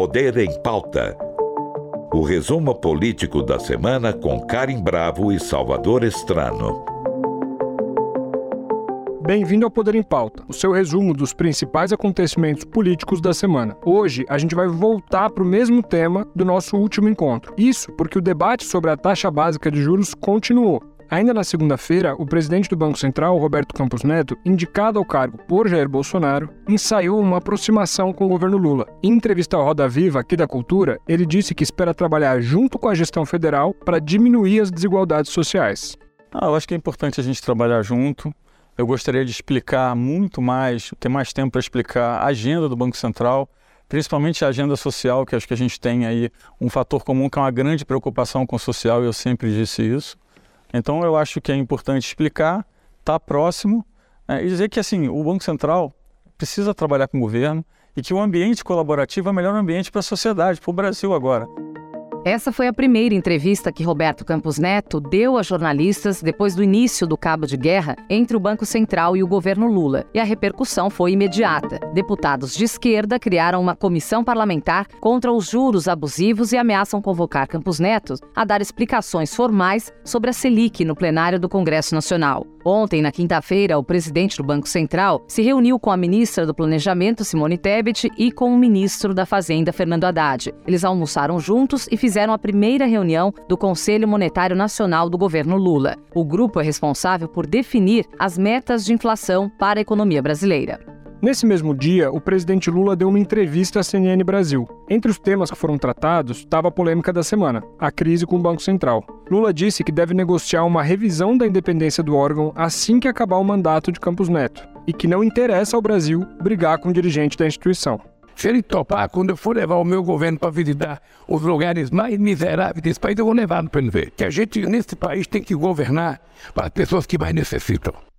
Poder em Pauta. O resumo político da semana com Karim Bravo e Salvador Estrano. Bem-vindo ao Poder em Pauta, o seu resumo dos principais acontecimentos políticos da semana. Hoje a gente vai voltar para o mesmo tema do nosso último encontro. Isso porque o debate sobre a taxa básica de juros continuou. Ainda na segunda-feira, o presidente do Banco Central, Roberto Campos Neto, indicado ao cargo por Jair Bolsonaro, ensaiou uma aproximação com o governo Lula. Em entrevista ao Roda Viva aqui da Cultura, ele disse que espera trabalhar junto com a gestão federal para diminuir as desigualdades sociais. Ah, eu acho que é importante a gente trabalhar junto. Eu gostaria de explicar muito mais, ter mais tempo para explicar a agenda do Banco Central, principalmente a agenda social, que acho que a gente tem aí um fator comum que é uma grande preocupação com o social, e eu sempre disse isso. Então eu acho que é importante explicar, estar tá próximo é, e dizer que assim o Banco Central precisa trabalhar com o governo e que o ambiente colaborativo é o melhor ambiente para a sociedade, para o Brasil agora. Essa foi a primeira entrevista que Roberto Campos Neto deu a jornalistas depois do início do cabo de guerra entre o Banco Central e o governo Lula. E a repercussão foi imediata. Deputados de esquerda criaram uma comissão parlamentar contra os juros abusivos e ameaçam convocar Campos Neto a dar explicações formais sobre a Selic no plenário do Congresso Nacional. Ontem, na quinta-feira, o presidente do Banco Central se reuniu com a ministra do Planejamento, Simone Tebet, e com o ministro da Fazenda, Fernando Haddad. Eles almoçaram juntos e fizeram a primeira reunião do Conselho Monetário Nacional do governo Lula. O grupo é responsável por definir as metas de inflação para a economia brasileira. Nesse mesmo dia, o presidente Lula deu uma entrevista à CNN Brasil. Entre os temas que foram tratados estava a polêmica da semana, a crise com o Banco Central. Lula disse que deve negociar uma revisão da independência do órgão assim que acabar o mandato de Campos Neto, e que não interessa ao Brasil brigar com o dirigente da instituição. Se ele topar, quando eu for levar o meu governo para visitar os lugares mais miseráveis desse país, eu vou levar para ele ver. Que a gente, nesse país, tem que governar para as pessoas que mais necessitam.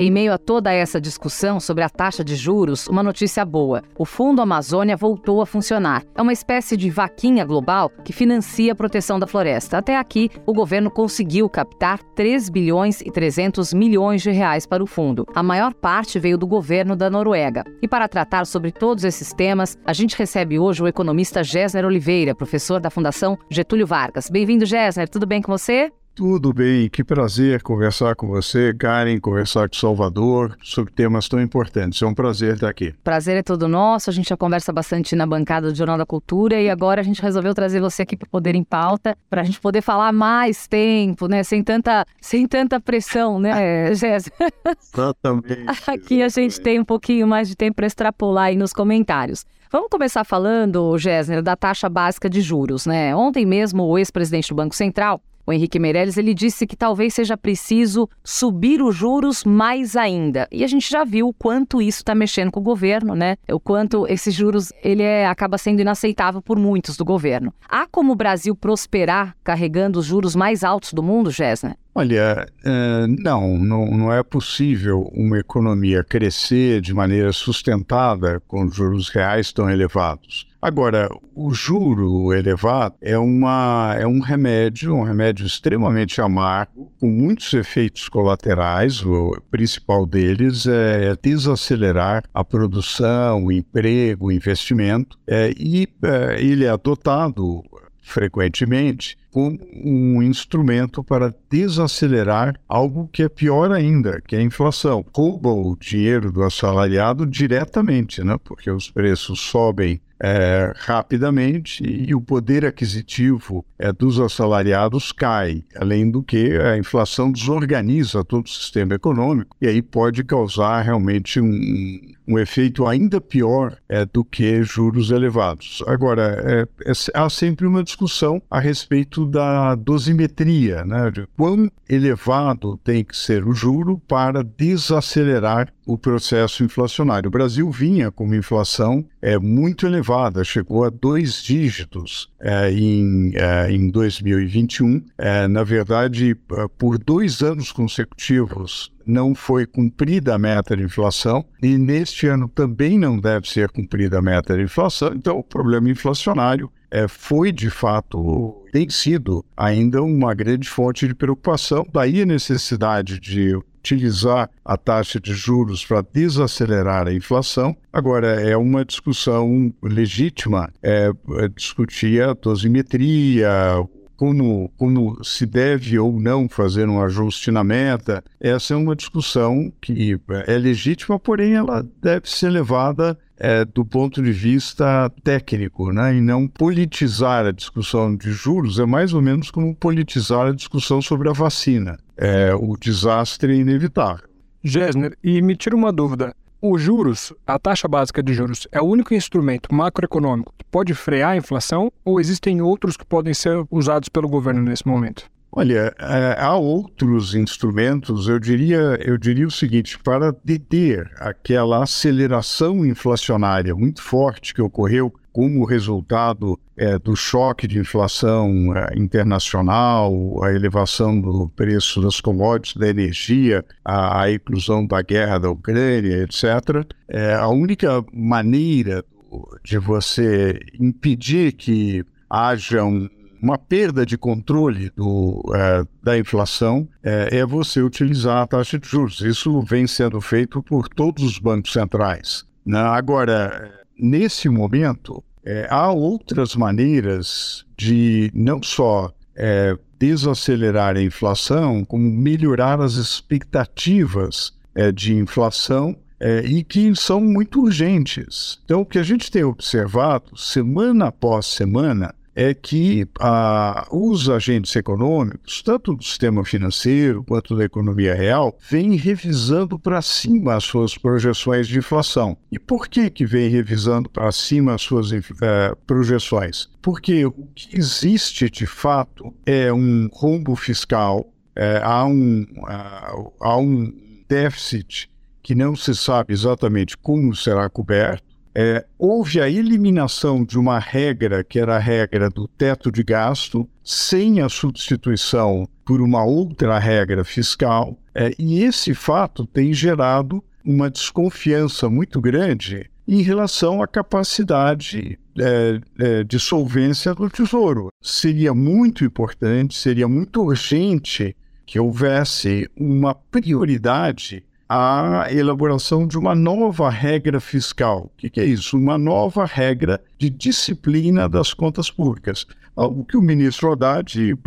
Em meio a toda essa discussão sobre a taxa de juros, uma notícia boa: o Fundo Amazônia voltou a funcionar. É uma espécie de vaquinha global que financia a proteção da floresta. Até aqui, o governo conseguiu captar 3 bilhões e 300 milhões de reais para o fundo. A maior parte veio do governo da Noruega. E para tratar sobre todos esses temas, a gente recebe hoje o economista Gessner Oliveira, professor da Fundação Getúlio Vargas. Bem-vindo, Gessner. Tudo bem com você? Tudo bem, que prazer conversar com você, Karen, conversar com Salvador sobre temas tão importantes. É um prazer estar aqui. Prazer é todo nosso. A gente já conversa bastante na bancada do Jornal da Cultura e agora a gente resolveu trazer você aqui para Poder em Pauta, para a gente poder falar mais tempo, né? Sem tanta, sem tanta pressão, né, Jéssica? Exatamente. aqui a gente tem um pouquinho mais de tempo para extrapolar aí nos comentários. Vamos começar falando, Gessner, da taxa básica de juros, né? Ontem mesmo o ex-presidente do Banco Central o Henrique Meirelles ele disse que talvez seja preciso subir os juros mais ainda. E a gente já viu o quanto isso está mexendo com o governo, né? O quanto esses juros ele é, acaba sendo inaceitável por muitos do governo. Há como o Brasil prosperar carregando os juros mais altos do mundo, Gessner? Olha, é, não, não, é possível uma economia crescer de maneira sustentada com juros reais tão elevados. Agora, o juro elevado é, uma, é um remédio, um remédio extremamente amargo, com muitos efeitos colaterais. O principal deles é desacelerar a produção, o emprego, o investimento, é, e é, ele é adotado frequentemente como um instrumento para desacelerar algo que é pior ainda, que é a inflação. Rouba o dinheiro do assalariado diretamente, né? porque os preços sobem é, rapidamente e o poder aquisitivo é, dos assalariados cai, além do que a inflação desorganiza todo o sistema econômico e aí pode causar realmente um, um efeito ainda pior é, do que juros elevados. Agora, é, é, há sempre uma discussão a respeito da dosimetria, né, de quão elevado tem que ser o juro para desacelerar o processo inflacionário. O Brasil vinha com uma inflação é, muito elevada, chegou a dois dígitos é, em, é, em 2021. É, na verdade, por dois anos consecutivos, não foi cumprida a meta de inflação e neste ano também não deve ser cumprida a meta de inflação. Então, o problema inflacionário é, foi de fato, tem sido ainda uma grande fonte de preocupação. Daí a necessidade de utilizar a taxa de juros para desacelerar a inflação. Agora, é uma discussão legítima é, é discutir a dosimetria, como, como se deve ou não fazer um ajuste na meta, essa é uma discussão que é legítima, porém ela deve ser levada é, do ponto de vista técnico, né? e não politizar a discussão de juros, é mais ou menos como politizar a discussão sobre a vacina. É, o desastre é inevitável. Gessner, e me tira uma dúvida. Os juros, a taxa básica de juros, é o único instrumento macroeconômico que pode frear a inflação ou existem outros que podem ser usados pelo governo nesse momento? Olha, é, há outros instrumentos, eu diria, eu diria o seguinte, para deter aquela aceleração inflacionária muito forte que ocorreu como resultado é, do choque de inflação é, internacional, a elevação do preço das commodities, da energia, a, a inclusão da guerra da Ucrânia, etc., é, a única maneira de você impedir que haja um, uma perda de controle do, é, da inflação é, é, você utilizar a taxa de juros. Isso vem sendo feito por todos os bancos centrais. Né? Agora, nesse momento, é, há outras maneiras de não só é, desacelerar a inflação, como melhorar as expectativas é, de inflação é, e que são muito urgentes. Então, o que a gente tem observado semana após semana é que ah, os agentes econômicos, tanto do sistema financeiro quanto da economia real, vêm revisando para cima as suas projeções de inflação. E por que que vem revisando para cima as suas eh, projeções? Porque o que existe de fato é um rombo fiscal, é, há, um, há um déficit que não se sabe exatamente como será coberto, é, houve a eliminação de uma regra, que era a regra do teto de gasto, sem a substituição por uma outra regra fiscal, é, e esse fato tem gerado uma desconfiança muito grande em relação à capacidade é, é, de solvência do Tesouro. Seria muito importante, seria muito urgente que houvesse uma prioridade a elaboração de uma nova regra fiscal. O que, que, é isso? Uma nova regra de disciplina das contas públicas. O que o ministro Haddad uh,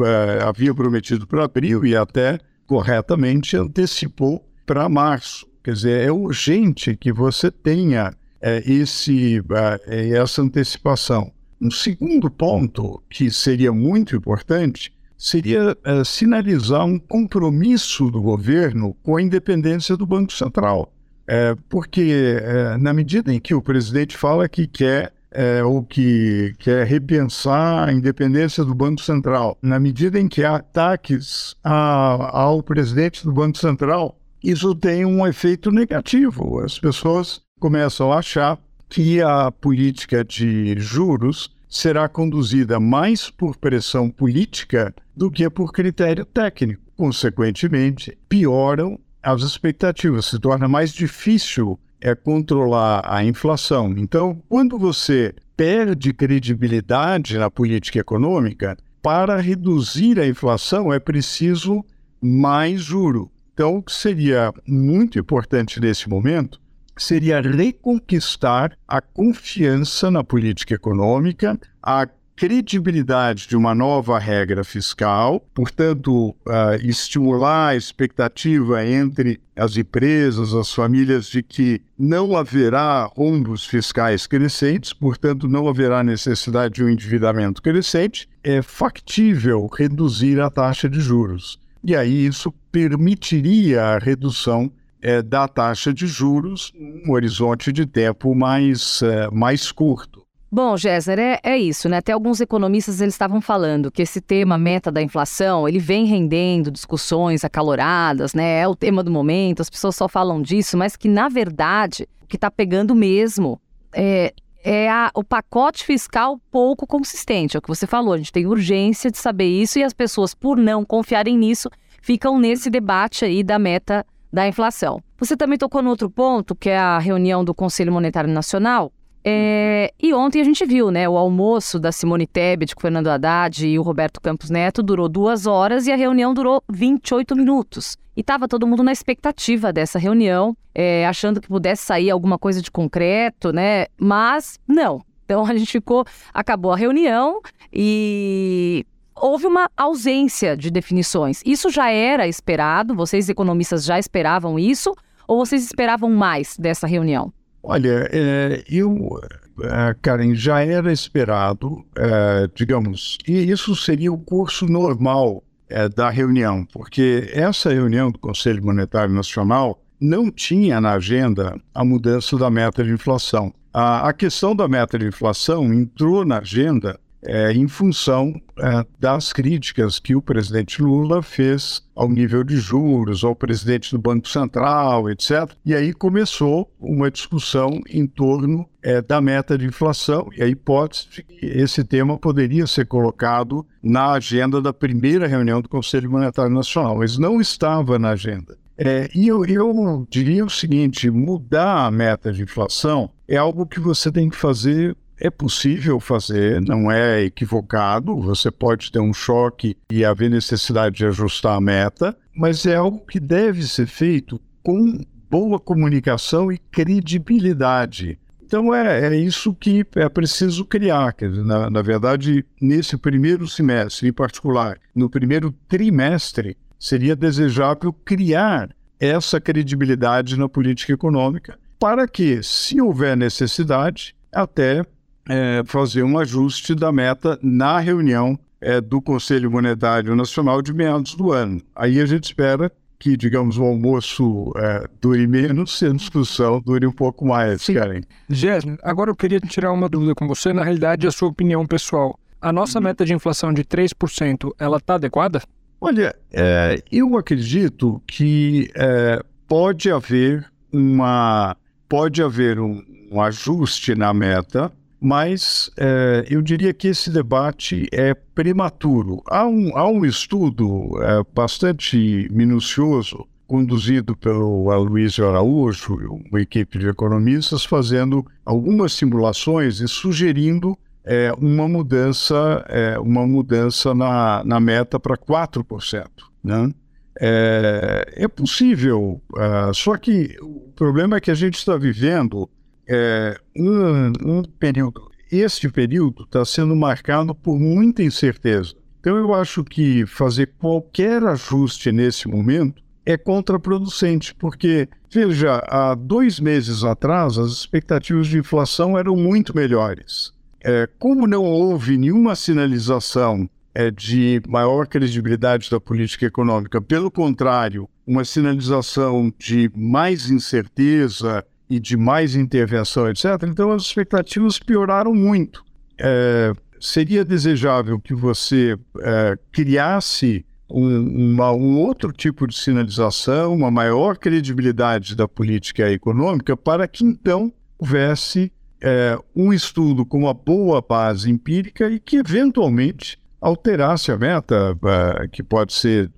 havia prometido para abril e até corretamente antecipou para março. Quer dizer, é urgente que você tenha uh, esse, uh, essa antecipação. Um segundo ponto que seria muito importante seria é, sinalizar um compromisso do governo com a independência do Banco Central. É, porque, é, na medida em que o presidente fala que quer é, ou que quer repensar a independência do Banco Central, na medida em que há ataques a, ao presidente do Banco Central, isso tem um efeito negativo. As pessoas começam a achar que a política de juros será conduzida mais por pressão política do que por critério técnico. Consequentemente, pioram as expectativas, se torna mais difícil é controlar a inflação. Então, quando você perde credibilidade na política econômica, para reduzir a inflação é preciso mais juro. Então, o que seria muito importante nesse momento seria reconquistar a confiança na política econômica, a credibilidade de uma nova regra fiscal, portanto, uh, estimular a expectativa entre as empresas, as famílias, de que não haverá rombos fiscais crescentes, portanto, não haverá necessidade de um endividamento crescente, é factível reduzir a taxa de juros. E aí isso permitiria a redução é, da taxa de juros num horizonte de tempo mais, é, mais curto. Bom, Géser, é, é isso, né? Até alguns economistas eles estavam falando que esse tema meta da inflação, ele vem rendendo discussões acaloradas, né? É o tema do momento, as pessoas só falam disso, mas que, na verdade, o que está pegando mesmo é, é a, o pacote fiscal pouco consistente. É o que você falou, a gente tem urgência de saber isso e as pessoas, por não confiarem nisso, ficam nesse debate aí da meta da inflação. Você também tocou no outro ponto, que é a reunião do Conselho Monetário Nacional, É, e ontem a gente viu, né? O almoço da Simone Tebet com Fernando Haddad e o Roberto Campos Neto durou duas horas e a reunião durou 28 minutos. E estava todo mundo na expectativa dessa reunião, é, achando que pudesse sair alguma coisa de concreto, né? Mas não. Então a gente ficou, acabou a reunião e houve uma ausência de definições. Isso já era esperado? Vocês economistas já esperavam isso? Ou vocês esperavam mais dessa reunião? Olha, é, eu, é, Karen, já era esperado, é, digamos, e isso seria o curso normal é, da reunião, porque essa reunião do Conselho Monetário Nacional não tinha na agenda a mudança da meta de inflação. A, a questão da meta de inflação entrou na agenda é, em função é, das críticas que o presidente Lula fez ao nível de juros, ao presidente do Banco Central, etc. E aí começou uma discussão em torno é, da meta de inflação e a hipótese de que esse tema poderia ser colocado na agenda da primeira reunião do Conselho Monetário Nacional, mas não estava na agenda. É, e eu, eu diria o seguinte: mudar a meta de inflação é algo que você tem que fazer é possível fazer, não é equivocado. Você pode ter um choque e haver necessidade de ajustar a meta, mas é algo que deve ser feito com boa comunicação e credibilidade. Então é, é isso que é preciso criar. Na, na verdade, nesse primeiro semestre, em particular, no primeiro trimestre, seria desejável criar essa credibilidade na política econômica para que, se houver necessidade, até é, fazer um ajuste da meta na reunião é, do Conselho Monetário Nacional de meados do ano. Aí a gente espera que, digamos, o almoço é, dure menos e a discussão dure um pouco mais, Sim. Karen. Jéssica, agora eu queria tirar uma dúvida com você, na realidade, a sua opinião pessoal. A nossa uhum. meta de inflação de 3%, ela está adequada? Olha, é, eu acredito que é, pode haver uma pode haver um, um ajuste na meta mas é, eu diria que esse debate é prematuro. Há um, há um estudo é, bastante minucioso, conduzido pelo Aloysio Araújo, uma equipe de economistas, fazendo algumas simulações e sugerindo é, uma mudança, uma mudança na, na meta para 4%. Né? É, possível, uh, só que o problema é que a gente está vivendo é, um, um período, este período está sendo marcado por muita incerteza. Então, eu acho que fazer qualquer ajuste nesse momento é contraproducente, porque, veja, há dois meses atrás as expectativas de inflação eram muito melhores. É, como não houve nenhuma sinalização é, de maior credibilidade da política econômica, pelo contrário, uma sinalização de mais incerteza, e de mais intervenção, etc., então as expectativas pioraram muito. É, seria desejável que você é, criasse um, uma, um outro tipo de sinalização, uma maior credibilidade da política econômica, para que então houvesse é, um estudo com uma boa base empírica e que eventualmente alterasse a meta, é, que pode ser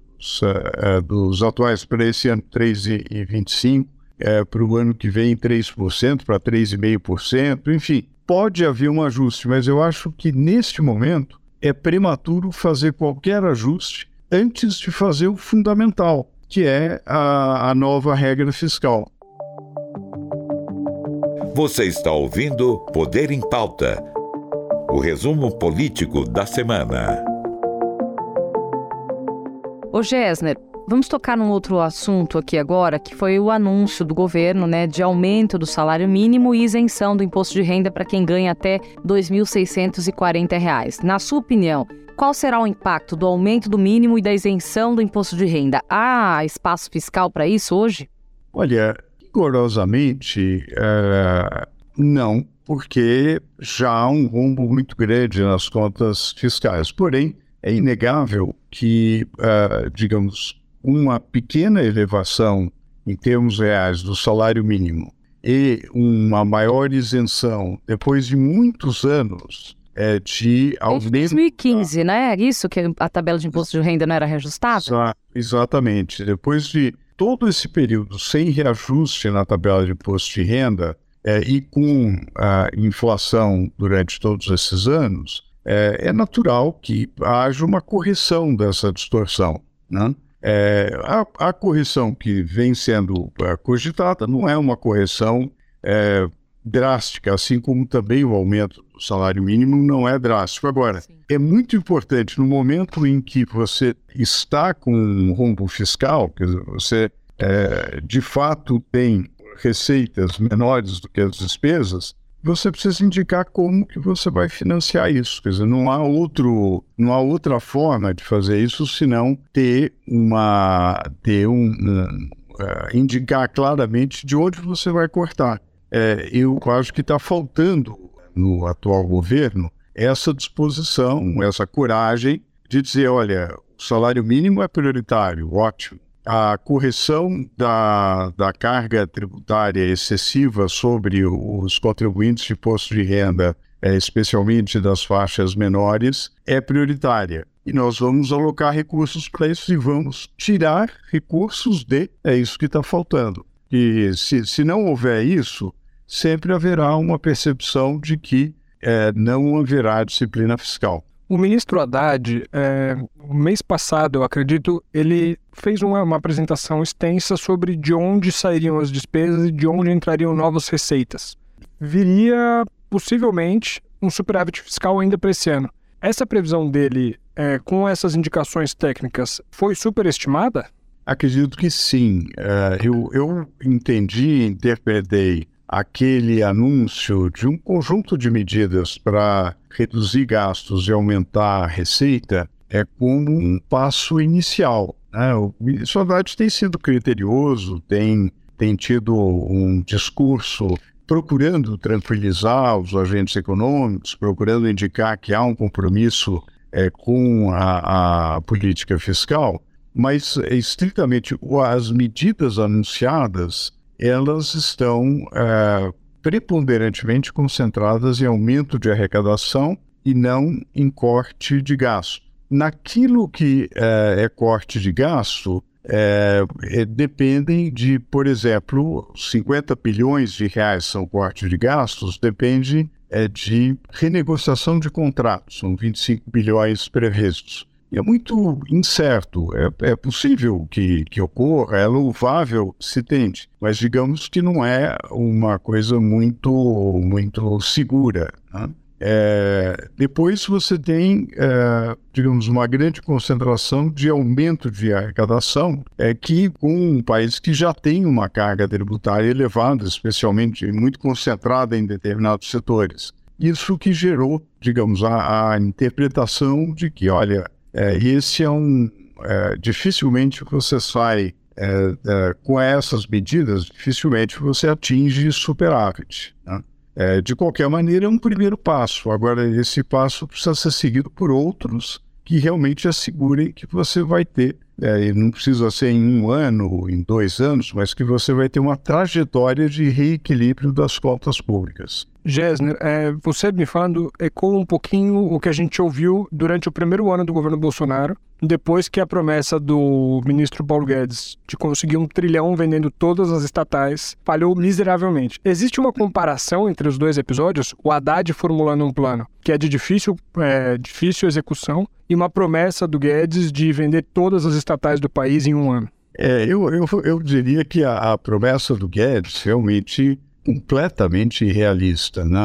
é, dos atuais para esse ano 3,25 é, para o ano que vem 3%, para 3,5%, enfim, pode haver um ajuste, mas eu acho que neste momento é prematuro fazer qualquer ajuste antes de fazer o fundamental, que é a, a nova regra fiscal. Você está ouvindo Poder em Pauta o resumo político da semana. Ô Gessner, Vamos tocar num outro assunto aqui agora, que foi o anúncio do governo né, de aumento do salário mínimo e isenção do imposto de renda para quem ganha até R$ 2.640. Na sua opinião, qual será o impacto do aumento do mínimo e da isenção do imposto de renda? Há espaço fiscal para isso hoje? Olha, rigorosamente, é, não, porque já há um rombo muito grande nas contas fiscais. Porém, é inegável que, uh, digamos, uma pequena elevação em termos reais do salário mínimo e uma maior isenção depois de muitos anos é, de aumento. Desde 2015, né? Isso que a tabela de imposto de renda não era reajustada? exatamente. Depois de todo esse período sem reajuste na tabela de imposto de renda, é, e com a inflação durante todos esses anos, é, é natural que haja uma correção dessa distorção. Né? É, a, a, correção que vem sendo é, cogitada não é uma correção é, drástica, assim como também o aumento do salário mínimo não é drástico. Agora, Sim. é muito importante no momento em que você está com um rombo fiscal, quer dizer, você é, de fato tem receitas menores do que as despesas, você precisa indicar como que você vai financiar isso. Quer dizer, não há, outro, não há outra forma de fazer isso senão ter uma. ter um. um uh, indicar claramente de onde você vai cortar. É, eu acho que está faltando no atual governo essa disposição, essa coragem de dizer: olha, o salário mínimo é prioritário, ótimo a correção da, da carga tributária excessiva sobre os contribuintes de imposto de renda, é, especialmente das faixas menores, é prioritária. E nós vamos alocar recursos para isso e vamos tirar recursos de. É isso que está faltando. E se, se não houver isso, sempre haverá uma percepção de que é, não haverá disciplina fiscal. O ministro Haddad, é, mês passado, eu acredito, ele fez uma, uma, apresentação extensa sobre de onde sairiam as despesas e de onde entrariam novas receitas. Viria, possivelmente, um superávit fiscal ainda para esse ano. Essa previsão dele, é, com essas indicações técnicas, foi superestimada? Acredito que sim. Uh, eu, eu entendi, interpretei aquele anúncio de um conjunto de medidas para reduzir gastos e aumentar a receita é como um passo inicial. Né? O ministro Haddad tem sido criterioso, tem, tem tido um discurso procurando tranquilizar os agentes econômicos, procurando indicar que há um compromisso é, com a, a política fiscal, mas estritamente as medidas anunciadas elas estão é, preponderantemente concentradas em aumento de arrecadação e não em corte de gasto. Naquilo que é, é corte de gasto, é, é, dependem de, por exemplo, 50 bilhões de reais são corte de gastos, depende é, de renegociação de contratos, são 25 bilhões previstos é muito incerto. É, é possível que, que ocorra, é louvável se tente, mas digamos que não é uma coisa muito, muito segura. Né? É, depois você tem, é, digamos, uma grande concentração de aumento de arrecadação, é que com um país que já tem uma carga tributária elevada, especialmente muito concentrada em determinados setores. Isso que gerou, digamos, a, a interpretação de que, olha, é, esse é um. É, dificilmente você sai é, é, com essas medidas, dificilmente você atinge superávit. Né? É, de qualquer maneira, é um primeiro passo. Agora, esse passo precisa ser seguido por outros que realmente assegurem que você vai ter, é, não precisa ser em um ano, em dois anos, mas que você vai ter uma trajetória de reequilíbrio das contas públicas. Gessner, é, você me falando ecoa um pouquinho o que a gente ouviu durante o primeiro ano do governo Bolsonaro, depois que a promessa do ministro Paulo Guedes de conseguir um trilhão vendendo todas as estatais falhou miseravelmente. Existe uma comparação entre os dois episódios? O Haddad formulando um plano que é de difícil, é, difícil execução e uma promessa do Guedes de vender todas as estatais do país em um ano. É, eu, eu, eu diria que a, a promessa do Guedes realmente completamente irrealista. Né?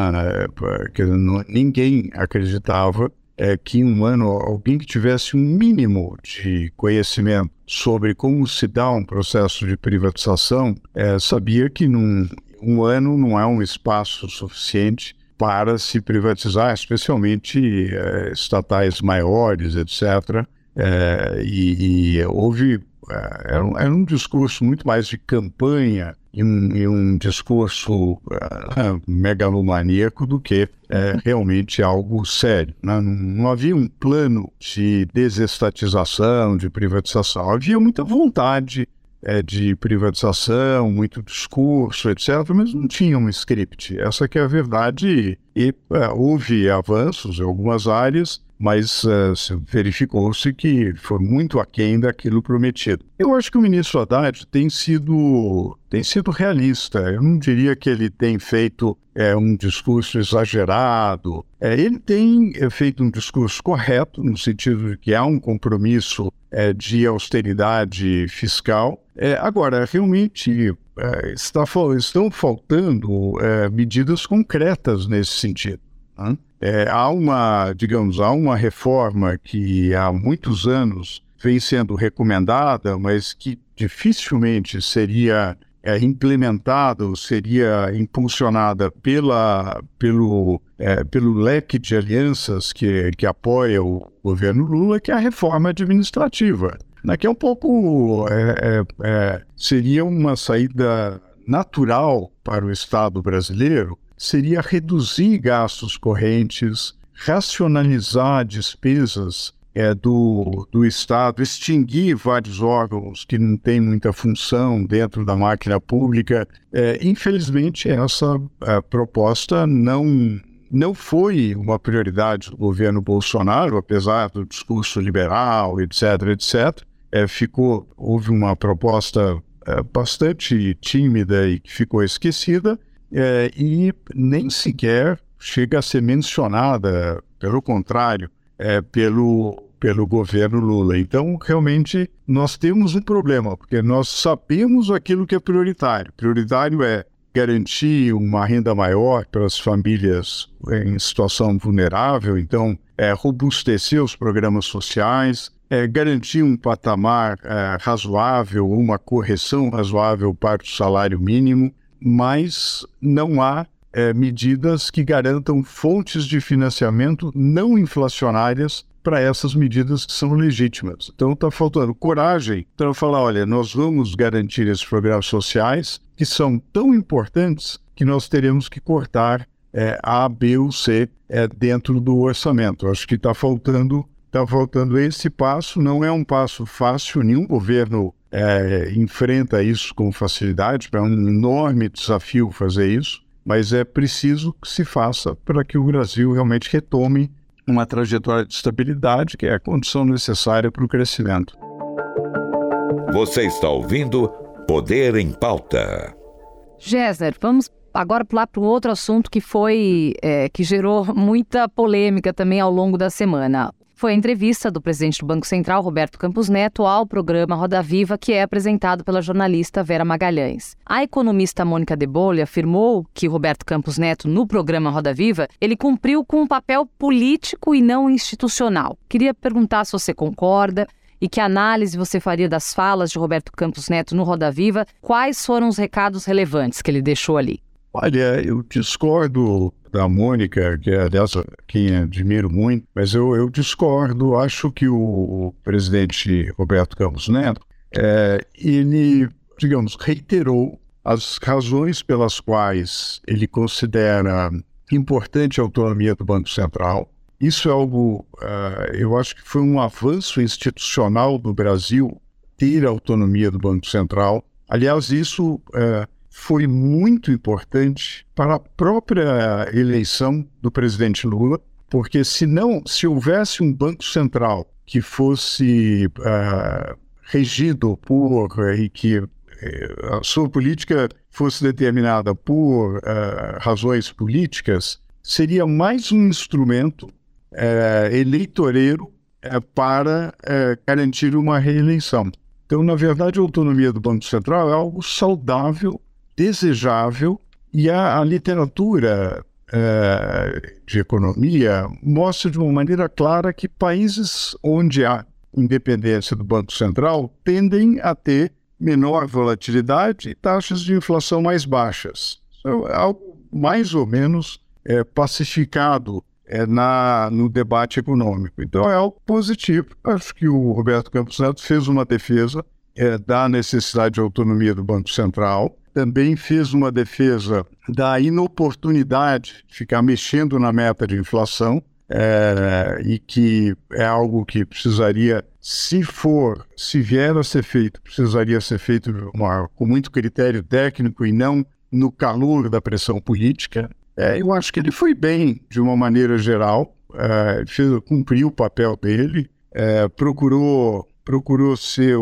Porque ninguém acreditava é, que um ano alguém que tivesse um mínimo de conhecimento sobre como se dá um processo de privatização é, sabia que num, um ano não é um espaço suficiente para se privatizar, especialmente é, estatais maiores, etc. É, e, e, houve é, era um, era um discurso muito mais de campanha e um, e um discurso uh, megalomaníaco do que uh, realmente algo sério. Né? Não, não, havia um plano de desestatização, de privatização. Havia muita vontade uh, de privatização, muito discurso, etc., mas não tinha um script. Essa que é a verdade. E houve avanços em algumas áreas, mas uh, verificou-se que foi muito aquém daquilo prometido. Eu acho que o ministro Haddad tem sido, tem sido realista. Eu não diria que ele tem feito é, um discurso exagerado. É, ele tem feito um discurso correto, no sentido de que há um compromisso de austeridade fiscal. Agora, realmente está, estão faltando medidas concretas nesse sentido. Né? É, há uma, digamos, há uma reforma que há muitos anos vem sendo recomendada, mas que dificilmente seria é, implementada ou seria impulsionada pela, pelo, é, pelo leque de alianças que, que apoia o governo Lula, que é a reforma administrativa. Daqui a um pouco é, é, é seria uma saída natural para o Estado brasileiro seria reduzir gastos correntes, racionalizar despesas é, do, do Estado, extinguir vários órgãos que não têm muita função dentro da máquina pública. É, infelizmente, essa é, proposta não, não foi uma prioridade do governo Bolsonaro, apesar do discurso liberal, etc., etc. É, ficou, houve uma proposta é, bastante tímida e que ficou esquecida, é, e nem sequer chega a ser mencionada, pelo contrário, é, pelo, pelo governo Lula. Então, realmente, nós temos um problema, porque nós sabemos aquilo que é prioritário. Prioritário é garantir uma renda maior para as famílias em situação vulnerável, então, é, robustecer os programas sociais, é, garantir um patamar é, razoável, uma correção razoável para o salário mínimo, mas não há é, medidas que garantam fontes de financiamento não inflacionárias para essas medidas que são legítimas. Então está faltando coragem para falar, olha, nós vamos garantir esses programas sociais que são tão importantes que nós teremos que cortar é, A, B ou C é, dentro do orçamento. Acho que está faltando, tá faltando esse passo. Não é um passo fácil. Nenhum governo é, enfrenta isso com facilidade, é um enorme desafio fazer isso, mas é preciso que se faça para que o Brasil realmente retome uma trajetória de estabilidade, que é a condição necessária para o crescimento. Você está ouvindo Poder em Pauta. Gessner, vamos agora pular para um outro assunto que foi é, que gerou muita polêmica também ao longo da semana foi a entrevista do presidente do Banco Central, Roberto Campos Neto, ao programa Roda Viva, que é apresentado pela jornalista Vera Magalhães. A economista Mônica De Bolli afirmou que Roberto Campos Neto, no programa Roda Viva, ele cumpriu com um papel político e não institucional. Queria perguntar se você concorda e que análise você faria das falas de Roberto Campos Neto no Roda Viva, quais foram os recados relevantes que ele deixou ali? Olha, eu discordo da Mônica, que é dessa quem admiro muito, mas eu, eu discordo. Acho que o presidente Roberto Campos Neto, é, ele, digamos, reiterou as razões pelas quais ele considera importante a autonomia do Banco Central. Isso é algo, uh, eu acho que foi um avanço institucional do Brasil ter a autonomia do Banco Central. Aliás, isso uh, foi muito importante para a própria eleição do presidente Lula, porque se não, se houvesse um banco central que fosse uh, regido por e que uh, a sua política fosse determinada por uh, razões políticas, seria mais um instrumento eleitoreiro para garantir uma reeleição. Então, na verdade, a autonomia do Banco Central é algo saudável desejável e a, a literatura uh, de economia mostra de uma maneira clara que países onde há independência do Banco Central tendem a ter menor volatilidade e taxas de inflação mais baixas. Então, é algo mais ou menos é, pacificado é, na, no debate econômico. Então é algo positivo. Acho que o Roberto Campos Neto fez uma defesa é, da necessidade de autonomia do Banco Central também fez uma defesa da inoportunidade de ficar mexendo na meta de inflação é, e que é algo que precisaria, se for, se vier a ser feito, precisaria ser feito uma, com muito critério técnico e não no calor da pressão política. É, eu acho que ele foi bem de uma maneira geral. é, fez, cumpriu o papel dele, procurou, procurou ser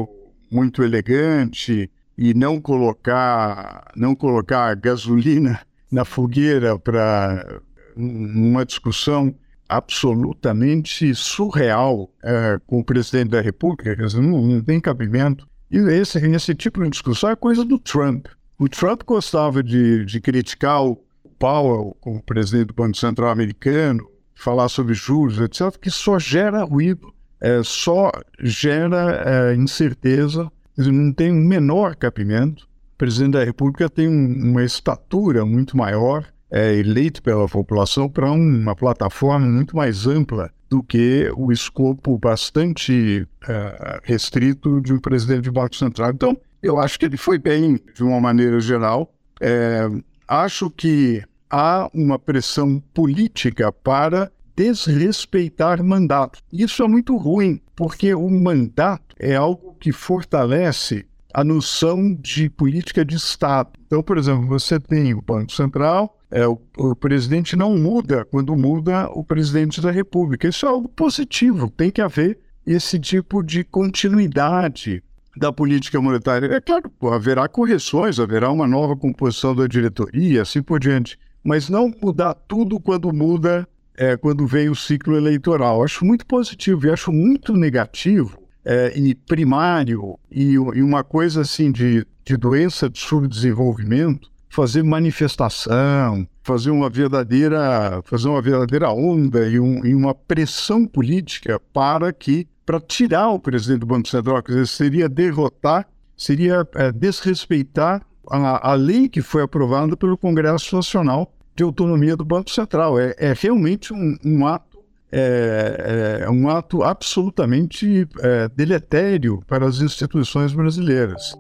muito elegante e não colocar, não colocar gasolina na fogueira para uma discussão absolutamente surreal é, com o presidente da República, não, não tem cabimento. E esse, esse tipo de discussão é coisa do Trump. O Trump gostava de, de criticar o Powell como presidente do Banco Central americano, falar sobre juros, etc., que só gera ruído, é, só gera é, incerteza, não tem o um menor cabimento. O presidente da República tem um, uma estatura muito maior, é eleito pela população para uma plataforma muito mais ampla do que o escopo bastante uh, restrito de um presidente de Banco Central. Então, eu acho que ele foi bem, de uma maneira geral. É, acho que há uma pressão política para desrespeitar mandato. Isso é muito ruim, porque o mandato é algo que fortalece a noção de política de Estado. Então, por exemplo, você tem o Banco Central, é, o, o, presidente não muda quando muda o presidente da República. Isso é algo positivo, tem que haver esse tipo de continuidade da política monetária. É claro, haverá correções, haverá uma nova composição da diretoria, assim por diante, mas não mudar tudo quando muda, é, quando vem o ciclo eleitoral. Acho muito positivo e acho muito negativo é, e primário e, e, uma coisa assim de, de doença de subdesenvolvimento fazer manifestação, fazer uma verdadeira, fazer uma verdadeira onda e, um, e uma pressão política para que para tirar o presidente do Banco Central, quer dizer, seria derrotar, seria é, desrespeitar a, a, lei que foi aprovada pelo Congresso Nacional de Autonomia do Banco Central. É, é realmente um, um ato é, é, um ato absolutamente é, deletério para as instituições brasileiras.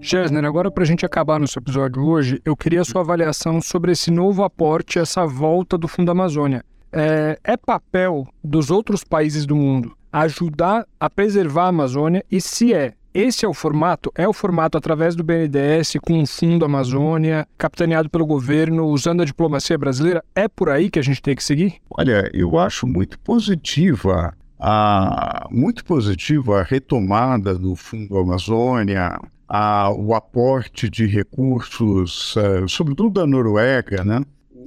Gessner, agora para a gente acabar nosso episódio hoje, eu queria a sua avaliação sobre esse novo aporte, essa volta do Fundo Amazônia. É, é papel dos outros países do mundo ajudar a preservar a Amazônia e se é, esse é o formato? É o formato através do BNDES, com o Fundo Amazônia, capitaneado pelo governo, usando a diplomacia brasileira? É por aí que a gente tem que seguir? Olha, eu acho muito positiva a, muito positiva a retomada do Fundo Amazônia, a, o aporte de recursos, uh, sobretudo da Noruega, né?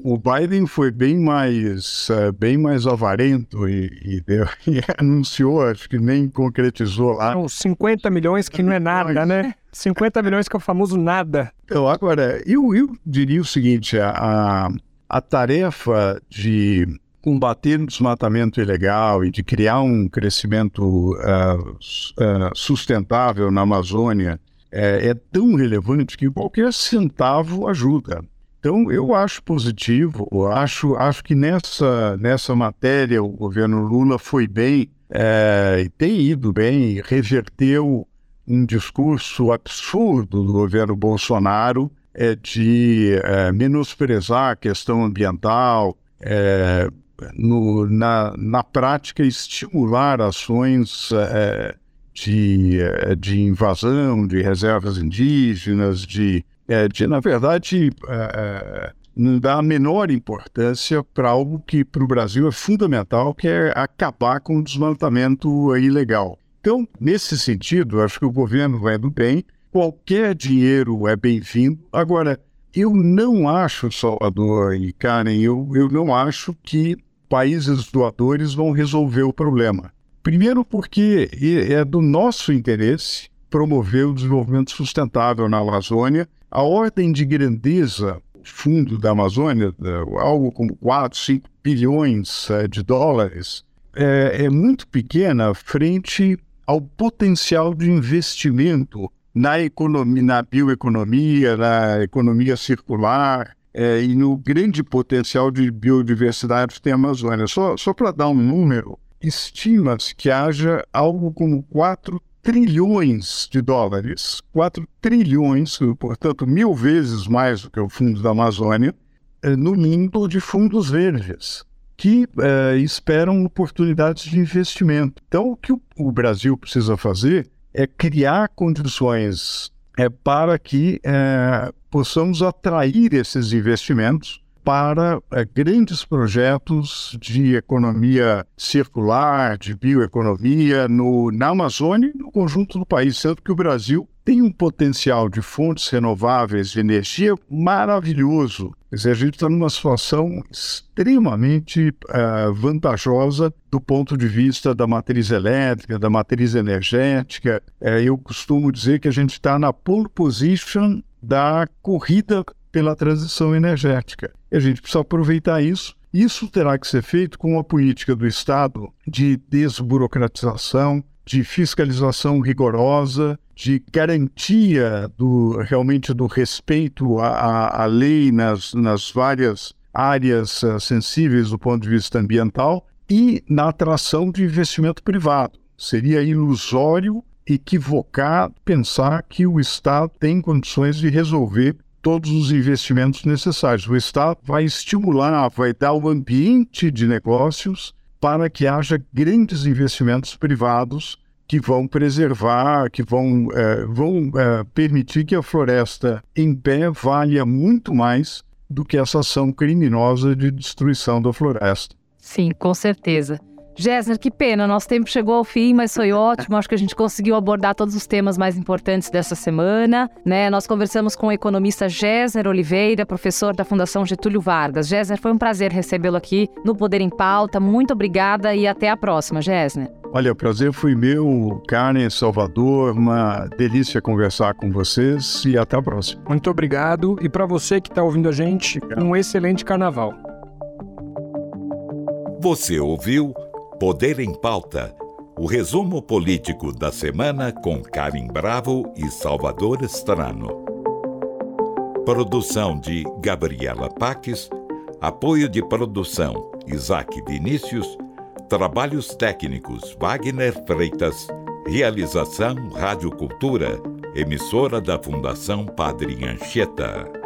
O Biden foi bem mais, uh, bem mais avarento e, e, deu, e, anunciou, acho que nem concretizou lá. São 50 milhões que não é nada, né? 50 milhões que é o famoso nada. Então, agora, eu, eu diria o seguinte, a, a, a tarefa de combater o desmatamento ilegal e de criar um crescimento uh, uh, sustentável na Amazônia é, é tão relevante que qualquer centavo ajuda. Então, eu acho positivo, eu acho, acho que nessa, nessa matéria o governo Lula foi bem, é, tem ido bem, reverteu um discurso absurdo do governo Bolsonaro é, de é, menosprezar a questão ambiental, é, no, na, na prática, estimular ações de, de invasão de reservas indígenas, de, eh, de na verdade, é, não dá a menor importância para algo que para o Brasil é fundamental, que é acabar com o desmatamento ilegal. Então, nesse sentido, acho que o governo vai do bem, qualquer dinheiro é bem-vindo. Agora, eu não acho, Salvador e Karen, eu, eu não acho que países doadores vão resolver o problema. Primeiro, porque é do nosso interesse promover o desenvolvimento sustentável na Amazônia. A ordem de grandeza fundo da Amazônia, algo como 4, 5 bilhões é, de dólares, é, é muito pequena frente ao potencial de investimento na economia, na bioeconomia, na economia circular é, e no grande potencial de biodiversidade que tem a Amazônia. Só, só para dar um número, estima-se que haja algo como 4 trilhões de dólares, 4 trilhões, portanto, mil vezes mais do que o Fundo da Amazônia, eh, no mundo de fundos verdes, que eh, esperam oportunidades de investimento. Então, o que o Brasil precisa fazer é criar condições é, para que é, possamos atrair esses investimentos para é, grandes projetos de economia circular, de bioeconomia no, na Amazônia e no conjunto do país, sendo que o Brasil tem um potencial de fontes renováveis de energia maravilhoso. Quer dizer, a gente está numa situação extremamente uh, vantajosa do ponto de vista da matriz elétrica, da matriz energética. Uh, eu costumo dizer que a gente está na pole position da corrida pela transição energética. A gente precisa aproveitar isso. Isso terá que ser feito com a política do Estado de desburocratização, de fiscalização rigorosa, de garantia do realmente do respeito à, à lei nas, nas várias áreas uh, sensíveis do ponto de vista ambiental e na atração de investimento privado. Seria ilusório equivocar pensar que o Estado tem condições de resolver todos os investimentos necessários. O Estado vai estimular, vai dar o ambiente de negócios para que haja grandes investimentos privados que vão preservar, que vão, é, vão é, permitir que a floresta em pé valha muito mais do que essa ação criminosa de destruição da floresta. Sim, com certeza. Jéssica, que pena, nosso tempo chegou ao fim, mas foi ótimo. Acho que a gente conseguiu abordar todos os temas mais importantes dessa semana. Né? Nós conversamos com o economista Jéssica Oliveira, professor da Fundação Getúlio Vargas. Jéssica, foi um prazer recebê-lo aqui no Poder em Pauta. Muito obrigada e até a próxima, Jéssica. Olha, o prazer foi meu, Karen, Salvador. Uma delícia conversar com vocês e até a próxima. Muito obrigado. E para você que está ouvindo a gente, um excelente carnaval. Você ouviu Poder em Pauta, o resumo político da semana com Karim Bravo e Salvador Estrano. Produção de Gabriela Paques, apoio de produção Isaac Vinícius, trabalhos técnicos Wagner Freitas, realização Rádio Cultura, emissora da Fundação Padre Anchieta.